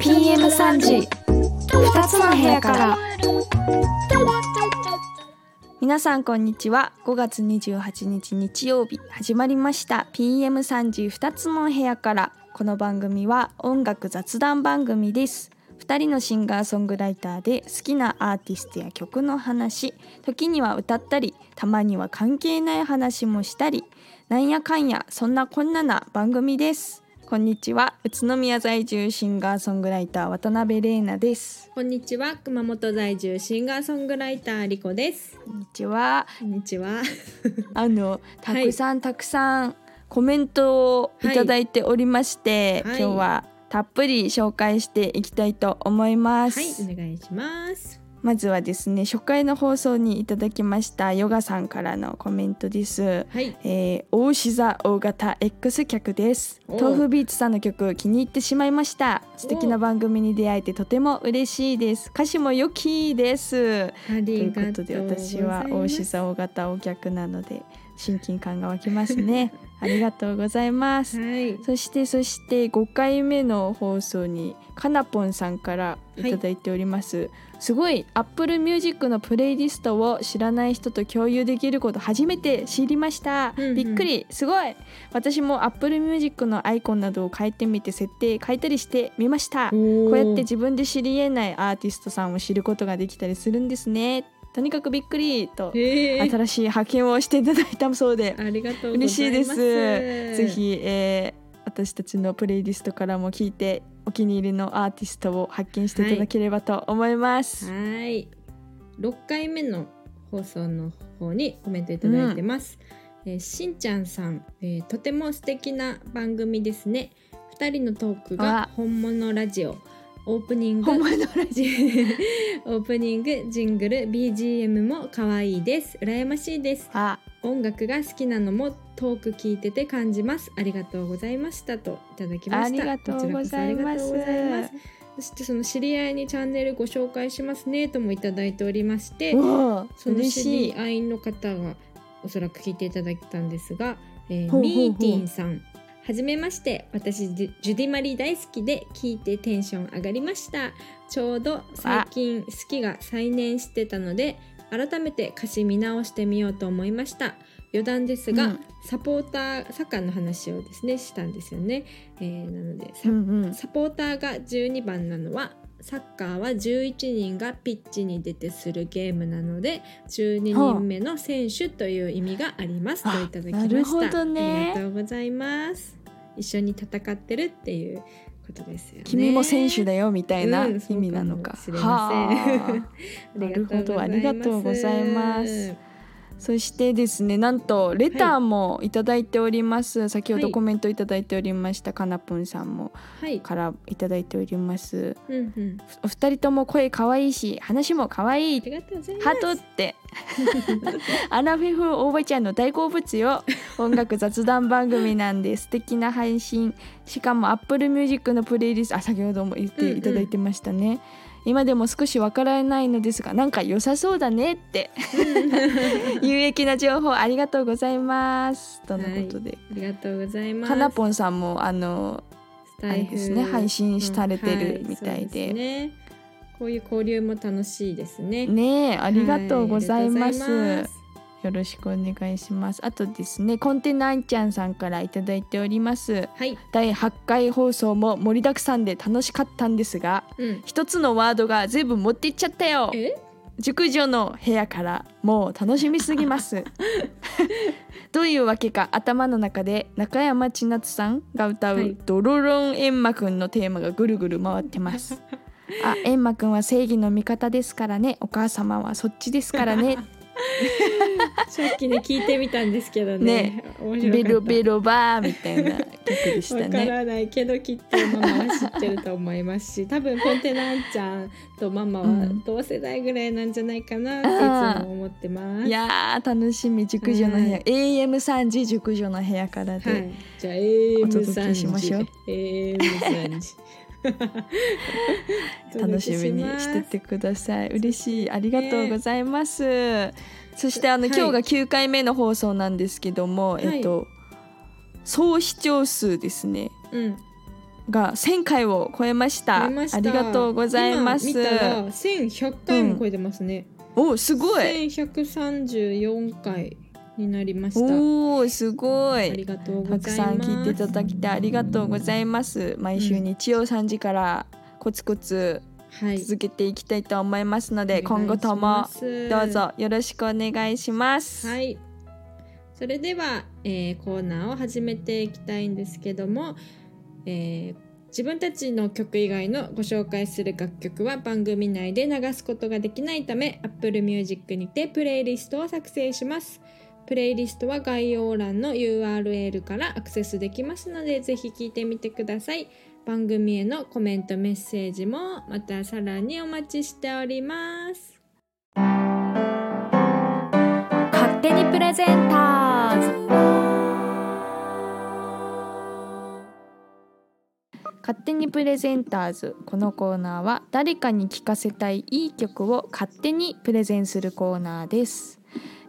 PM3 時2つの部屋から皆さんこんにちは5月28日日曜日始まりました PM3 時2つの部屋からこの番組は音楽雑談番組です2人のシンガーソングライターで好きなアーティストや曲の話。時には歌ったりたまには関係ない話もしたりなんやかんやそんなこんなな番組です。こんにちは宇都宮在住シンガーソングライター渡辺玲奈です。こんにちは熊本在住シンガーソングライターリコです。こんにちは。こんにちは。あのたくさんたくさんコメントをいただいておりまして、はい。今日はたっぷり紹介していきたいと思います、はいお願いします。まずはですね初回の放送にいただきましたヨガさんからのコメントです。はい。えー、大志座大型 X 客です。お豆腐ビーツさんの曲気に入ってしまいました。素敵な番組に出会えてとても嬉しいです。歌詞も良きです。あということとで私は大志座大型お客なので親近感が湧きますね。ありがとうございます。はい。そしてそして5回目の放送にかなぽんさんからいただいております、すごい Apple Music のプレイリストを知らない人と共有できること初めて知りました、うんうん。びっくり。すごい。私も Apple Music のアイコンなどを変えてみて設定変えたりしてみました。ここうやって自分で知り得ないアーティストさんを知ることができたりするんですねとにかくびっくりとえー、新しい発見をしていただいたそうでありがとう嬉しいです。ぜひ、えー私たちのプレイリストからも聞いてお気に入りのアーティストを発見していただければと思います、はい。6回目の放送の方にコメントいただいてます、えーしんちゃんさん、えーとても素敵な番組ですね。2人のトークがあ。本物ラジオオープニング。オープニングジングル BGM も可愛いです。羨ましいです。音楽が好きなのもトーク聞いてて感じます。ありがとうございましたといただきました。ありがとうございます。そしてその知り合いにチャンネルご紹介しますねともいただいておりましてその知りい合い。の方がおそらく聞いていただいたんですが、えーミーティンさんはじめまして。私ジュディマリ大好きで聞いてテンション上がりました。ちょうど最近好きが再燃してたので改めて歌詞見直してみようと思いました。余談ですが、うん。サポーターサッカーの話をですねしたんですよね、えーなのでサうんうん。サポーターが12番なのはサッカーは11人がピッチに出てするゲームなので12人目の選手という意味がありますとあいただきました。なるほどね。ありがとうございます。一緒に戦ってるっていうことですよね。君も選手だよみたいなうん意味なのか,、そうかもしれません。ありがとうございますそしてですねなんとレターもいただいております、先ほどはいコメントいただいておりました、かなぷんさんもはい、からいただいております。うんうん、お二人とも声可愛いし話も可愛いありがとうございます。ハトって。アラフィフおばちゃんの大好物よ。音楽雑談番組なんで 素敵な配信。しかも Apple Music のプレイリスト。あ先ほども言っていただいてましたね、今でも少しわからないのですがなんか良さそうだねって有益な情報ありがとうございます。とのことで、ありがとうございます。かなぽんさんもあのですね配信されてるうんみたいで。そうすね、こういう交流も楽しいですね。ねえありがとうございます,、はいよろしくお願いします。あとですねコンテナアンちゃんさんからいただいております。はい、第8回放送も盛りだくさんで楽しかったんですがうん、一つのワードが全部持っていっちゃったよ。え、熟女の部屋からもう楽しみすぎます。どういうわけか頭の中で中山千夏さんが歌はい。う「ドロロンエンマくん」のテーマがぐるぐる回ってます。あエンマくんは正義の味方ですからね。お母様はそっちですからね さっきね聞いてみたんですけどね、ね。面白かった。ベロベロバーみたいな曲でしたわかねらないけどきっとママは知ってると思いますし多分コンテナンちゃんとママはうん同世代ぐらいなんじゃないかなっていつも思ってます。いやー楽しみ熟女の部屋、はい。AM3 時熟女の部屋からで、はい、じゃあ AM3 時お届けしましょう。AM3 時 楽しみにしててください。嬉しい。ありがとうございます、そしてあの、はい。今日が9回目の放送なんですけども、い。えっと総視聴数ですね。うん。が1000回を超えました。ありがとうございます。今見たら1100回も超えてますね、おすごい。1134回になりました。おーすごあいりがとうごたくざいます。さん聞いていただきてありがとうございます。毎週日曜3時からコツコツはい。続けていきたいと思いますので、お願い今後ともどうぞよろしくお願いします。はい。それでは、えーコーナーを始めていきたいんですけども、えー自分たちの曲以外のご紹介する楽曲は番組内で流すことができないため Apple Music にてプレイリストを作成しますプレイリストは概要欄の URL からアクセスできますのでぜひ聞いてみてください。番組へのコメントメッセージもまたさらにお待ちしております。勝手にプレゼンターズ。勝手にプレゼンターズ。このコーナーは誰かに聴かせたいいい曲を勝手にプレゼンするコーナーです、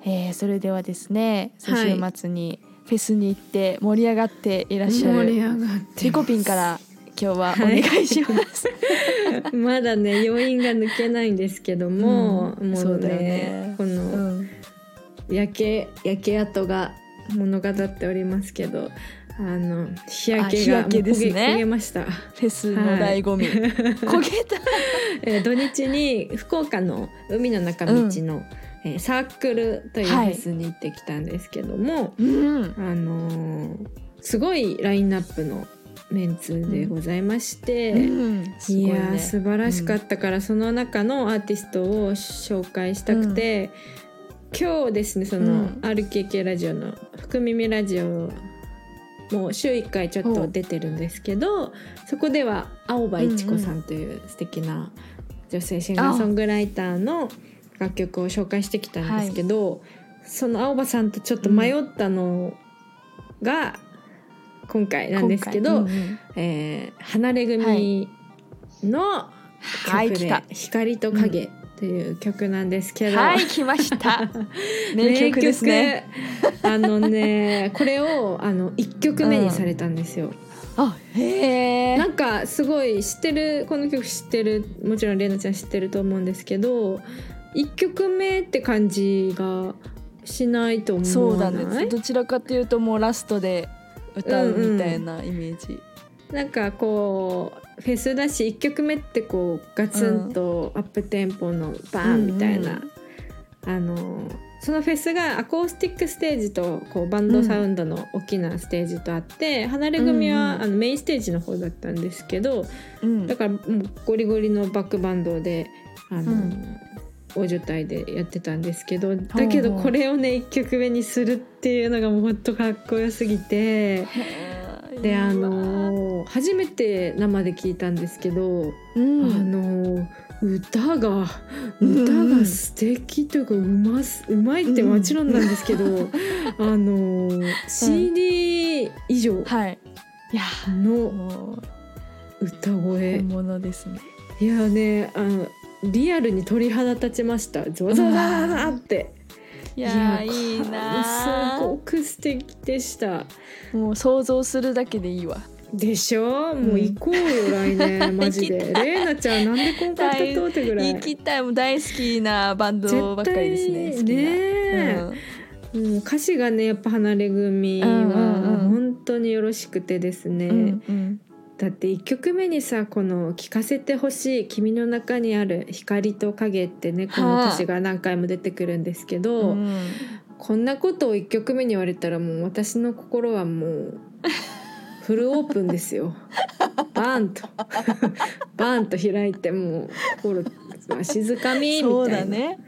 えーそれではですね週末にフェスに行って盛り上がっていらっしゃる、上がってリコピンから今日はお願いします、まだね余韻が抜けないんですけども、もううんそうねね。うこのん。焼け焼け跡が物語っておりますけどあの日焼けが焼けですね。もう焦げました、フェスの醍醐味、焦げた。えー土日に福岡の海の中道の、えーサークルというフはいェスに行ってきたんですけども、うん。あのーすごいラインナップのメンツでございまして、うん。すごいいや素晴らしかったから、その中のアーティストを紹介したくて、今日ですねその、うん。RKK ラジオの「福耳ラジオ」もう週1回ちょっと出てるんですけどそこでは青葉一子さんという素敵な女性シンガーソングライターの楽曲を紹介してきたんですけど、その青葉さんとちょっと迷ったのが今回なんですけど、うんうん。えー離れ組の曲で「光と影」という曲なんですけど、はい来ました。名曲ですね。あのねこれをあの1曲目にされたんですよ、あへえ。なんかすごい知ってるこの曲知ってるもちろん玲奈ちゃん知ってると思うんですけど1曲目って感じがしないと思わない？そうだね。どちらかというともうラストで歌うみたいなイメージ、なんかこうフェスだし1曲目ってこうガツンとアップテンポのバーンみたいな、あのそのフェスがアコースティックステージとこうバンドサウンドの大きなステージとあって、離れ組は、うんうんあのメインステージの方だったんですけどうん。だからもうゴリゴリのバックバンドであの、うん大所帯でやってたんですけどだけどこれをね1曲目にするっていうのがもうほんとかっこよすぎて。であのー初めて生で聞いたんですけど、うん。あのー歌がうん。歌が素敵というかうますうまいってもちろんなんですけど、あのー CD 以上はい。いやのも歌う声。本物ですね。いやねあのリアルに鳥肌立ちました。ゾワゾワゾワゾワっていやいいすなごく素敵でした。もう想像するだけでいいわ。でしょ？もう行こうよ、来年。マジで。行きたい。レイナちゃんなんでこんかったとってぐらい行きたいもう大好きなバンドばっかりですね。ね。えうん。歌詞がねやっぱ離れ組はうんうんうん。本当によろしくてですね、うんうんだって1曲目にさこの「聴かせてほしい君の中にある光と影」ってねこの歌詞が何回も出てくるんですけど、うんこんなことを1曲目に言われたらもう私の心はもうフルオープンですよ。バーンと バーンと開いてもう心は静かみみたいな、だね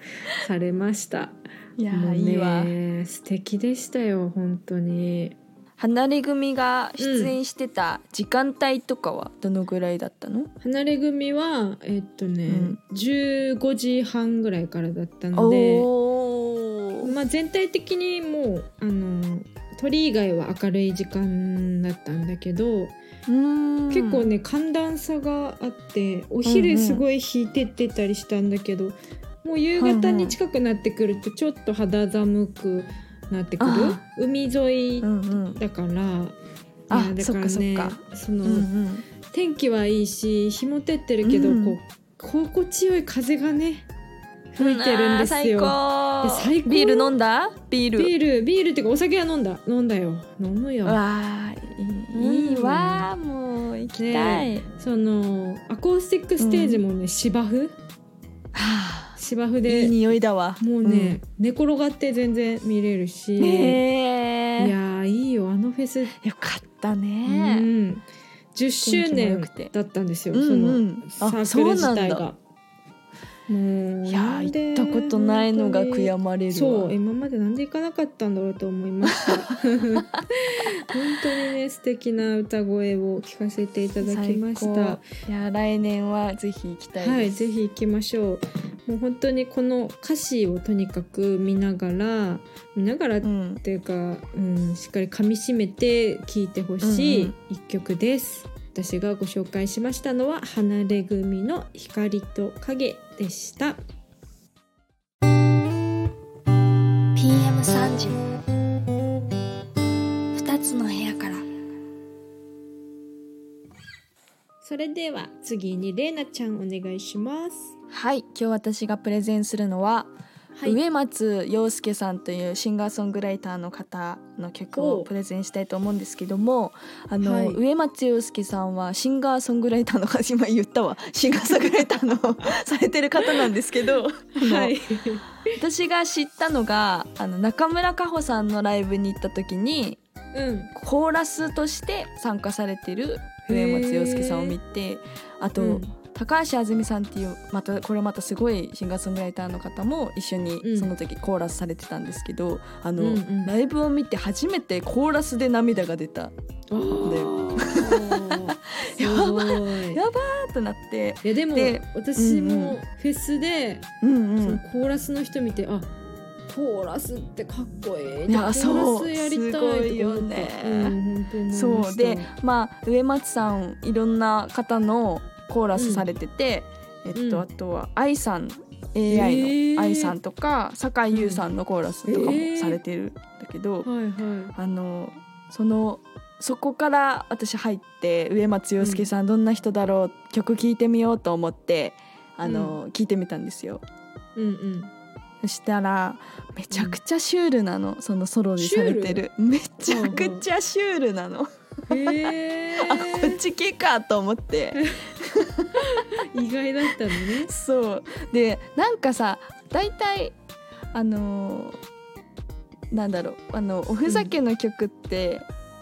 されました。いやもういいわね素敵でしたよ本当に。離れ組が出演してた時間帯とかはどのぐらいだったの、離れ組はえっとね、うん。15時半ぐらいからだったので。まあ、全体的にもうあの鳥以外は明るい時間だったんだけど、うん。結構ね寒暖差があってお昼すごい引いてってたりしたんだけど、もう夕方に近くなってくるとちょっと肌寒くなってくる？あ海沿いうんうん。だから。あいやだからねそっかその、うんうん。天気はいいし日も照ってるけど、うん。こう心地よい風がね吹いてるんですよ。最高。ビール飲んだ？ビール。ビール。ビールっていうかお酒は飲んだ。飲んだよ。飲むよ。わあいいいいわもう行きたい、そのアコースティックステージもね、芝生？はあ芝生いいで匂いだわ。もうね、寝転がって全然見れるし、うんねえ。いやーいいよあのフェス、よかったうね、ん、10周年だったんですよ、うんそのうんあサークル自体が。もういや行ったことないのが悔やまれるわ。そう今までなんで行かなかったんだろうと思いました。本当にね素敵な歌声を聞かせていただきまし最た高。いや来年はぜひ行きたいです、はいぜひ行きましょうもう本当にこの歌詞をとにかく見ながら見ながらっうんていうか、うん、しっかり噛みしめて聴いてほしい一曲です、私がご紹介しましたのは離れ組の光と影でした。PM3 時2つの部屋から。それでは次にれいなちゃんお願いしますはい今日私がプレゼンするのは、はい。植松陽介さんというシンガーソングライターの方の曲をおプレゼンしたいと思うんですけどもあの、はい。植松陽介さんはシンガーソングライターの方今言ったわ。シンガーソングライターの されてる方なんですけどはい。私が知ったのがあの中村佳穂さんのライブに行った時にうん。コーラスとして参加されてる植松陽介さんを見てあと、うん高橋あずみさんっていうまたこれまたすごいシンガーソングライターの方も一緒にうん。その時コーラスされてたんですけど、あの、うんうん。ライブを見て初めてコーラスで涙が出た。あー。すごい。やばーってなって。いやでもで私うんうん。もフェスで、うんうそのんコーラスの人見てあコーラスってかっこいいいやコーラそうスやりたいよね。うん、そう。でまあ植松さんいろんな方のコーラスされてて、えっと、うん。あとは愛さん AI えー。の愛さんとか酒井優さんのコーラスとかもえー。されてるんだけど、はいはあのそのそこから私入って植松陽介さんどんな人だろう、曲聴いてみようと思ってあの、聞いてみたんですよ。いうんうん。そしたらめちゃくちゃシュールなの、そのソロにされてる。めちゃくちゃシュールなの、へえあこっち系かと思って。意外だったのね。そう。でなんかさ大体あのーなんだろう。あのおふざけの曲って、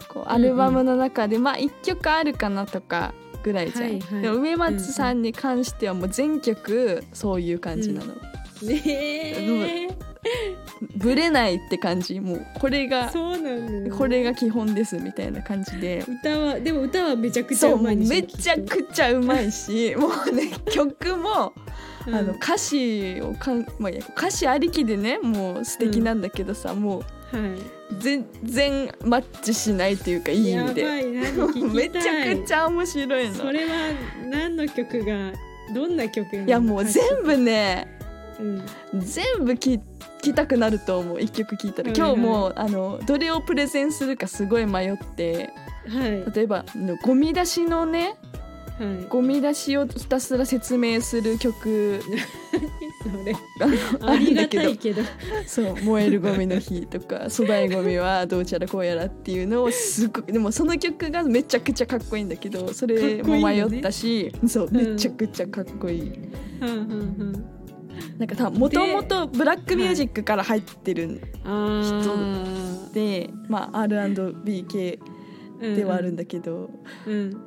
こうアルバムの中で、まあ1曲あるかなとかぐらいじゃん、はいはい。でも植松さんに関してはもう全曲そういう感じなの、ねえブレないって感じもうこれがそうなんこれが基本ですみたいな感じで。歌はでも歌はめちゃくちゃそううもまいめちゃくちゃうまいしもうね曲もあの歌詞をかん、まあ、歌詞ありきでねもう素敵なんだけどさ、もううんはい。全然マッチしないっていうかいい。意味でめちゃくちゃ面白いの。それは何の曲がどんな曲いやもう全部ねうん。全部聞きたくなると思う一曲聞いたら。はいはい今日もあのどれをプレゼンするかすごい迷って。はい。例えばゴミ出しのねはい。ゴミ出しをひたすら説明する曲。それ。ありがるんだけど。たいけど。そう燃えるゴミの日とか 粗大ゴミはどうちゃらこうやらっていうのをすごくでもその曲がめちゃくちゃかっこいいんだけどそれも迷ったしそううんめちゃくちゃかっこいい、はん。はんはんなんかもともとブラックミュージックから入ってるんあで、まあ R&B 系ーではあるんだけど、うん。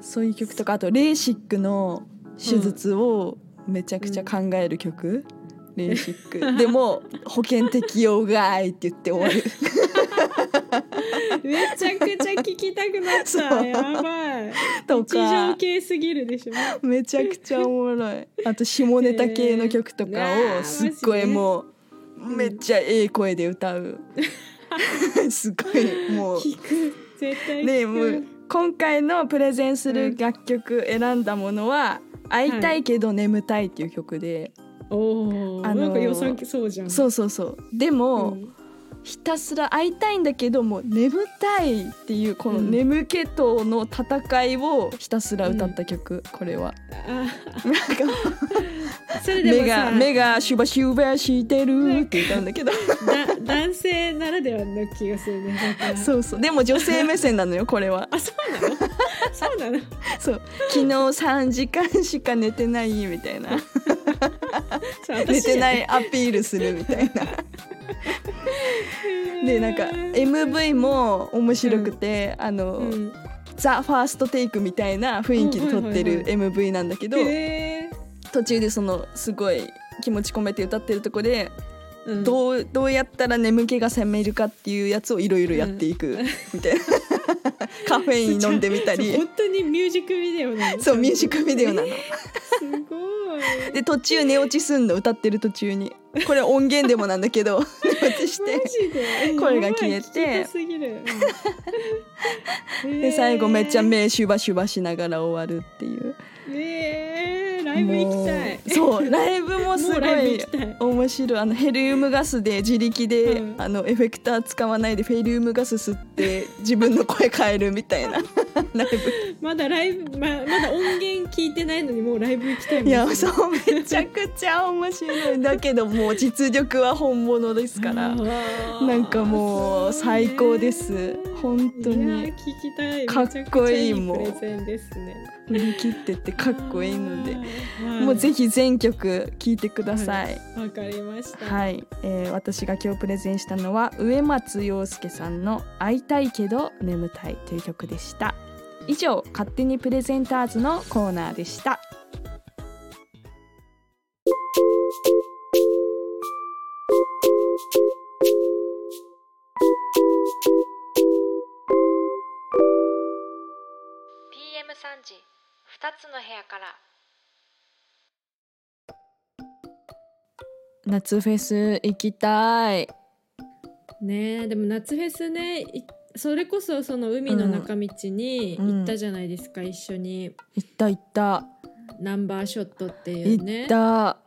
そういう曲とかあとレーシックの手術をめちゃくちゃ考える曲、レーシック。でも保険適用外って言って終わる めちゃくちゃ聞きたくなった。やばい。と日常か系すぎるでしょ。めちゃくちゃおもろい。あと下ネタ系の曲とかえ ーをすっごいもうめっちゃええ声で歌う。すごいもう。聞く。絶対ねもう今回のプレゼンする楽曲選んだものは「会いたいけど眠たい」っていう曲で、おお、あなんか予算そうじゃん。そうそうそう。でも、うんひたすら会いたいんだけどもう眠たいっていうこのうん。眠気との戦いをひたすら歌った曲、これは。それでも目さが目がシュバシュバしてるって歌うんだけど。だ男性ならではの気がするねそうそう。でも女性目線なのよこれは。あそうなの？そうなの？そう。昨日3時間しか寝てないみたいな。寝てないいアピールするみたいなでなんか MV も面白くて、あの、うん。ザ・ファーストテイクみたいな雰囲気で撮ってる MV なんだけど、へ途中でそのすごい気持ち込めて歌ってるとこで、ーうん。どうどうやったら眠気が覚めるかっていうやつをいろいろやっていくみたいな、カフェイン飲んでみたり。本当にミュージックビデオなのそうミュージックビデオなの。すごい。で途中寝落ちすんの歌ってる途中に。これ音源でもなんだけど寝落ちして。声が消えて。すぎる。う んで最後めっちゃえ目シュバシュバしながら終わるっていうライブ行きたい。そうライブもすごい面白い。あのヘリウムガスで自力で、うん。あのエフェクター使わないでヘリウムガス吸って 自分の声変えるみたいな。ライまだライブままだ音源聞いてないのにもうライブ行きたいいやそうめちゃくちゃ面白い。だけどもう実力は本物ですから。なんかもう最高です。本当に。聞きたい。かっこいいもうプレゼンですね振り切っててかっこいいので。はいもうぜひ全曲聴いてください。わかりました。はい、えー私が今日プレゼンしたのは植松陽介さんの「会いたいけど眠たい」という曲でした。以上勝手にプレゼンターズのコーナーでした。時2つの部屋から。夏フェス行きたい。ねえでも夏フェスねいそれこそその海の中道に行ったじゃないですか、一緒に。行った行った。ナンバーショットっていう行ねった。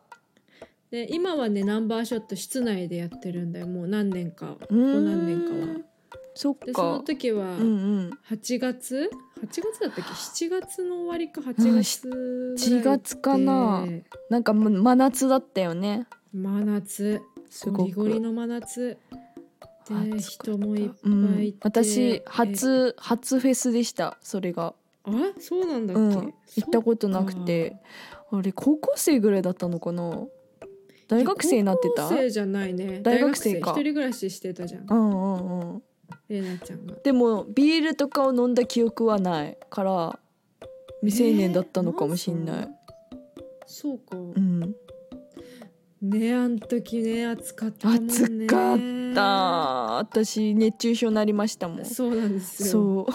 で今はねナンバーショット室内でやってるんだよもう何年かここ何年かはそっでそのか時はうんうん。8月？8月だったっけ？7月の終わりか8月ぐらい7月かな。でなんか真夏だったよね。真夏。すごく。ゴリゴリの真夏。で人もいっぱうんいいて、私初初フェスでしたそれが。えあそうなんだっけ、うん。行ったことなくて。あれ高校生ぐらいだったのかな？大学生になってた？高校生じゃないね。大学生か。大一人暮らししてたじゃん。うんうんうんレナちゃんが。でもビールとかを飲んだ記憶はないから未成年だったのかもしんない、そう。か、うん。ねあん時ね暑かったもんね。暑かった。私熱中症になりましたもん。そうなんですよ。そう。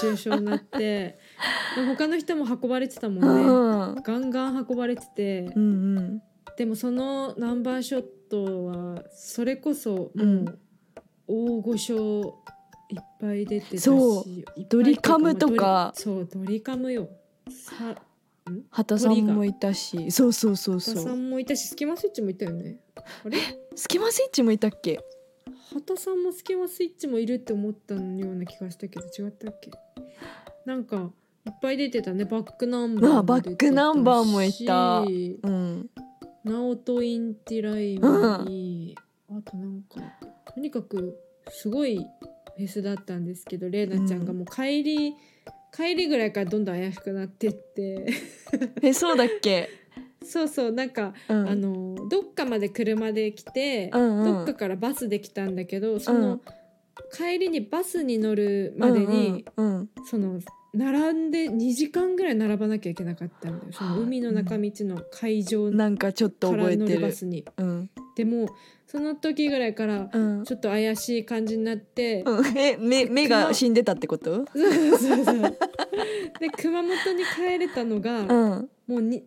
熱中症になって。で 他の人も運ばれてたもうん。んねガンガン運ばれてて。うんうん。でもそのナンバーショットはそれこそもううん大御所いっぱい出てたしそうドリカムとか。そうドリカムよ。さ畑さんもいたし。そうそうそう畑さそうんもいたしスキマスイッチもいたよね。あれ？スキマスイッチもいたっけ？畑さんもスキマスイッチもいるって思ったような気がしたけど違ったっけ？なんかいっぱい出てたね。バックナンバーあバも出てたし。ックナンバーもいた。うん。ナオト・インティライムに、あとなんかとにかくすごいフェスだったんですけどレイナちゃんがもう帰り、帰りぐらいからどんどん怪しくなってって。えそうだっけ？そうそうなんか、うん。あのどっかまで車で来て、うんうん。どっかからバスで来たんだけどその、帰りにバスに乗るまでに、うんうんうん。その並んで2時間ぐらい並ばなきゃいけなかったんだよ。その海の中道の会場なんかちょっと覚えてる。るバスに。うん。でもその時ぐらいからうん。ちょっと怪しい感じになって、うん。え目目が死んでたってこと？そうそうそうで熊本に帰れたのが、うん。もうに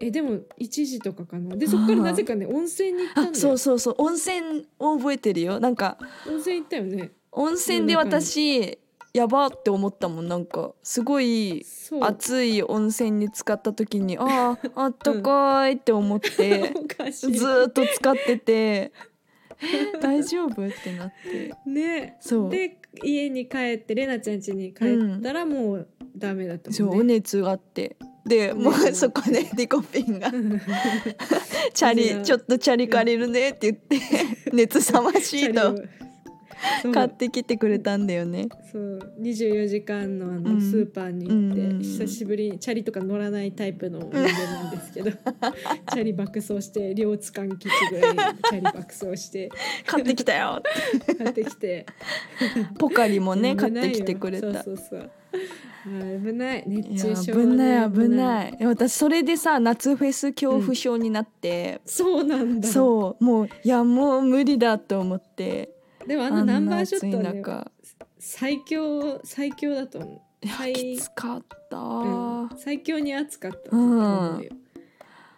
えでも1時とかかな。でそっからなぜかね温泉に行ったんだよ。あそうそうそう。温泉を覚えてるよ。なんか温泉行ったよね。温泉で私やばって思ったもん。なんかすごいそう。熱い温泉に浸かった時にあーあったかいって思って おかしずっと使ってて え大丈夫ってなって。ね。そう。で家に帰ってレナちゃん家に帰ったらもうダメだったそうもんね、お熱があって。でもうそこでリコピンが「チャリちょっとチャリ借りるね」って言って熱さましいと。そう買ってきてくれたんだよね。そう。24時間のあうん。のスーパーに行って、うんうんうん。久しぶりにチャリとか乗らないタイプの人間なんですけど チャリ爆走して両津勘吉ぐらいチャリ爆走して。買ってきたよ。買ってきて。ポカリもね 買ってきてくれた。そうそうそう。あ危ない。熱中症危ない危い。ない。私それでさ夏フェス恐怖症になって、そうなんだ。そう。もういやもう無理だと思ってでもあのナンバーショットは最強最強だと思う。最きつかった、うん。最強に暑かったと思うよ、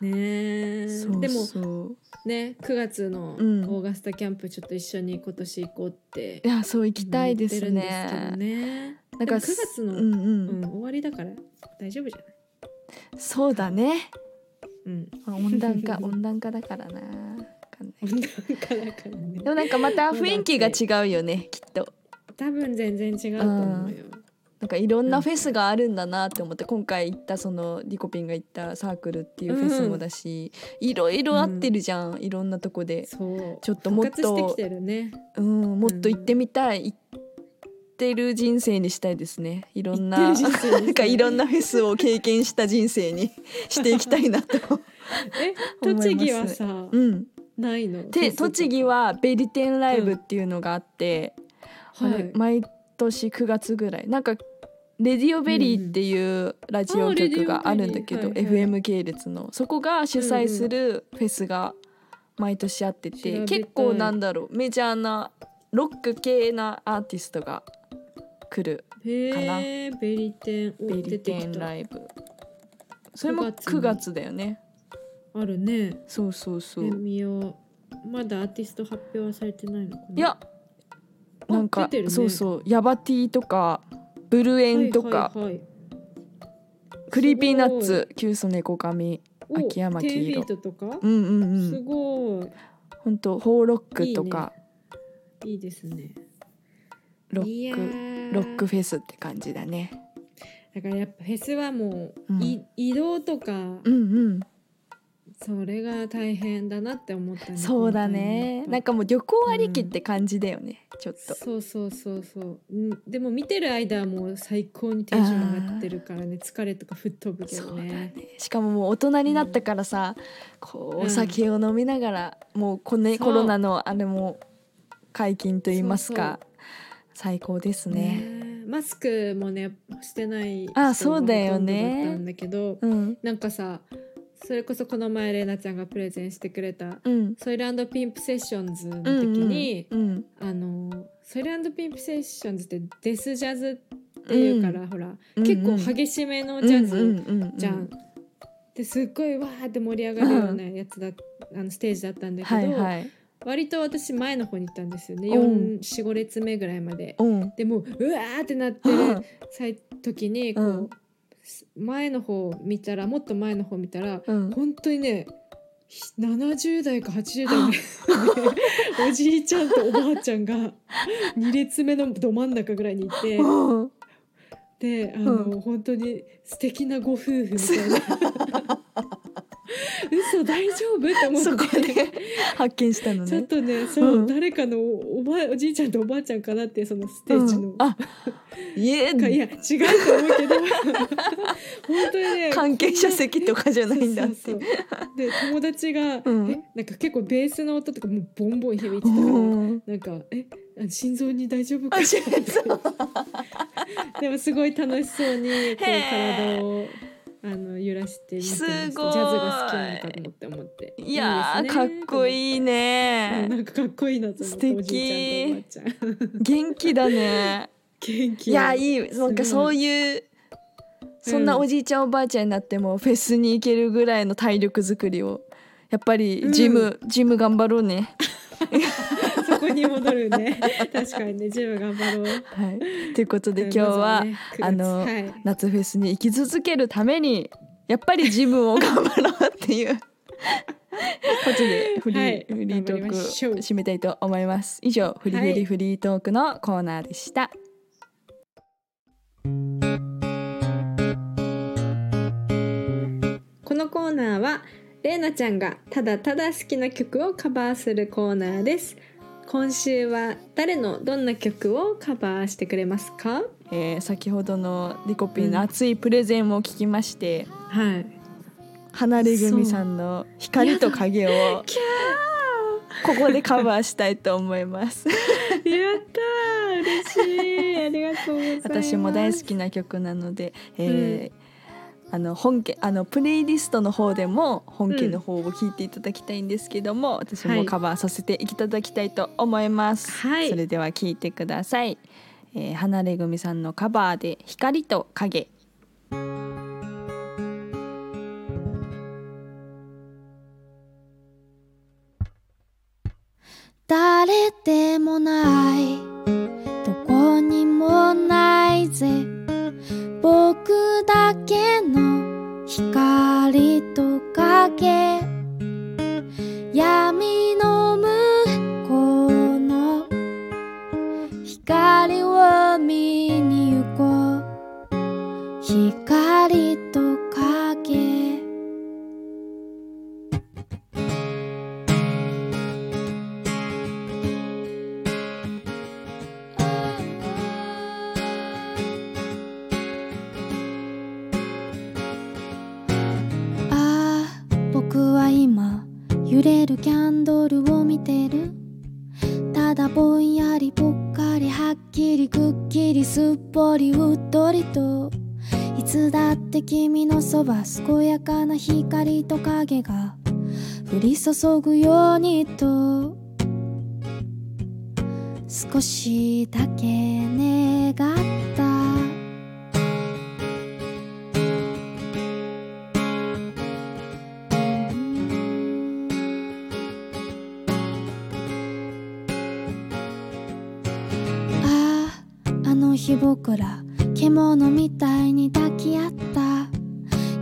ねえ。そうでもね9月のオうん。ーガスタキャンプちょっと一緒に今年行こうっていやそう行きたいですね。ね。なんかでも9月の、ううん。んうん、終わりだから大丈夫じゃない？そうだね、うん。まあ、温暖化温暖化だからな。わかんない。でもなんかまた雰囲気が違うよねきっと。多分全然違うと思うよ、なんかいろんなフェスがあるんだなって思って今回行ったそのリコピンが行ったサークルっていうフェスもだし、いろいろ合ってるじゃん、いろんなとこで、そう。ちょっともっとね。うん、もっと行ってみたい、行ってる人生にしたいですね。いろんな行ってる人生にしたい。なんかいろんなフェスを経験した人生に していきたいなと え栃木はさ、うんないの？で栃木はベリテンライブっていうのがあって、はい。毎年9月ぐらい。なんか RADIO BERRY っていうラジオ局があるんだけど、あレディオベリーはいはい FM 系列の。そこが主催するフェスが毎年あってて、調べたい結構なんだろう。メジャーなロック系なアーティストが来るへえベリテンおベリテンライブ。それも9月9月だよねあるね。そうそうそう。え見よう。まだアーティスト発表はされてないのかな？いやあなんか、ね。そうそう。ヤバ T とかブルエンとか、はいはいはい。 Creepy Nutsキュウソネコカミお秋山黄色。10-FEET とか、うんうんうすんご本当ホーロックとか。いいいですね。ロックー。ロックフェスって感じだね。だからやっぱフェスはもう、うん。い移動とかうんうんそれが大変だなって思ったねそうだね。なんかもう旅行ありきって感じだよね、ちょっと。そうそうそうそう。うんでも見てる間はもう最高にテンション上がってるからね疲れとか吹っ飛ぶけどそうだね。ねしかももう大人になったからさ、こううんお酒を飲みながら、もうこ、ね、コロナのあれも解禁と言いますか最高ですね。ねマスクもねしてない人あそうだよね。だったんだけどうん。なんかさそれこそこの前レナちゃんがプレゼンしてくれたうん。ソイルピンプセッションズの時うんに、うん。あのソイルピンプセッションズってデスジャズっていうから、ほらうん結構激しめのジャズ、うんうんうんじゃん。ですっごいわーって盛り上がるようなやつだ、あのステージだったんだけど、はいはい。割と私前の方に行ったんですよね。うん。45列目ぐらいまで。うん。でもううわーってなってる際時にこう、うん前の方見たらもっと前の方見たらうん。本当にねひ70代か80代の おじいちゃんとおばあちゃんが2列目のど真ん中ぐらいにいてうん。であの、本当に素敵なご夫婦みたいな嘘大丈夫？って。思そこ。で発見したのね。ちょっとねそう、うん。誰かのおばあおじいちゃんとおばあちゃんかなってそのステージの、うん。あいえ。かいや違うと思うけど。本当にね関係者席とかじゃないんだって。で友達が、うん。えなんか結構ベースの音とかもうボンボン響いてたから、うん。なんかえあ心臓に大丈夫か？でもすごい楽しそうにこう体をあの揺らして見てすごい。ジャズが好きなのかと思って思って。いやね。かっこいいうんね。なんかかっこいいなと思って素敵おじいちゃんとおばあちゃん。元気だね。元気。いやいい。なんかそういうそんなおじいちゃんおばあちゃんになってもフェスに行けるぐらいの体力作りをやっぱりジム、ジム頑張ろうね。そこに戻るね。確かにね。ジム頑張ろう。はい、ということで今日は、ねあの、はい。夏フェスに行き続けるためにやっぱりジムを頑張ろうっていう ことでフリー,、はい。フリートーク締めたいと思います。以上フリフリフリートークのコーナーでした、このコーナーはれいなちゃんがただただ好きな曲をカバーするコーナーです今週は誰のどんな曲をカバーしてくれますか？えー先ほどのリコピンの熱いプレゼンを聞きまして、はい。離れ組さんの「光と影」をキここでカバーしたいと思います。やったー。嬉しい。ありがとうございます。私も大好きな曲なので、えーあの本家あのプレイリストの方でも本家の方を聞いていただきたいんですけども、私もカバーさせていただきたいと思います、はい。それでは聞いてください、えー、離れ組さんのカバーで光と影。誰でもない。どこにもないぜ僕だけの光と影。闇の影が降り注ぐようにと少しだけ願った。あああの日僕ら獣みたいに抱き合った。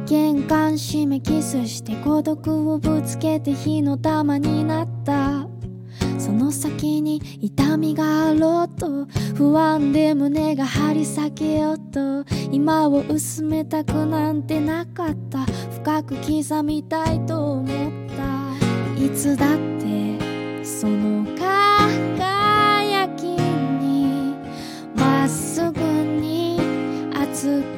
玄関閉めキスして孤独をぶつけて火の玉になった。その先に痛みがあろうと不安で胸が張り裂けようと。今を薄めたくなんてなかった。深く刻みたいと思った。いつだってその輝きにまっすぐに熱く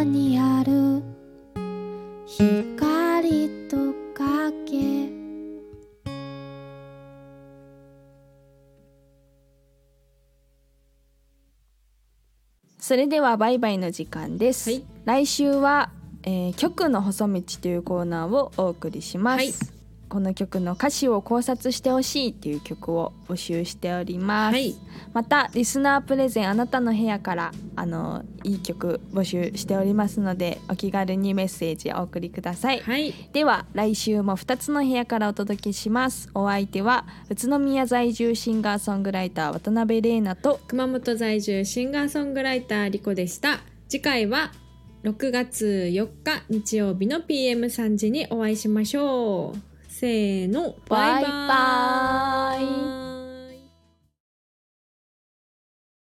中にある。光と影。それではバイバイの時間です、はい。来週は、えー、曲の細道というコーナーをお送りします、はいこの曲の歌詞を考察してほしいっていう曲を募集しております、はい。またリスナープレゼンあなたの部屋からあのいい曲募集しておりますのでお気軽にメッセージお送りください、はい。では来週も2つの部屋からお届けします。お相手は宇都宮在住シンガーソングライター渡辺玲奈と熊本在住シンガーソングライターリコでした。次回は6月4日日曜日の PM3 時にお会いしましょうせーのバイバイ。バイバイ。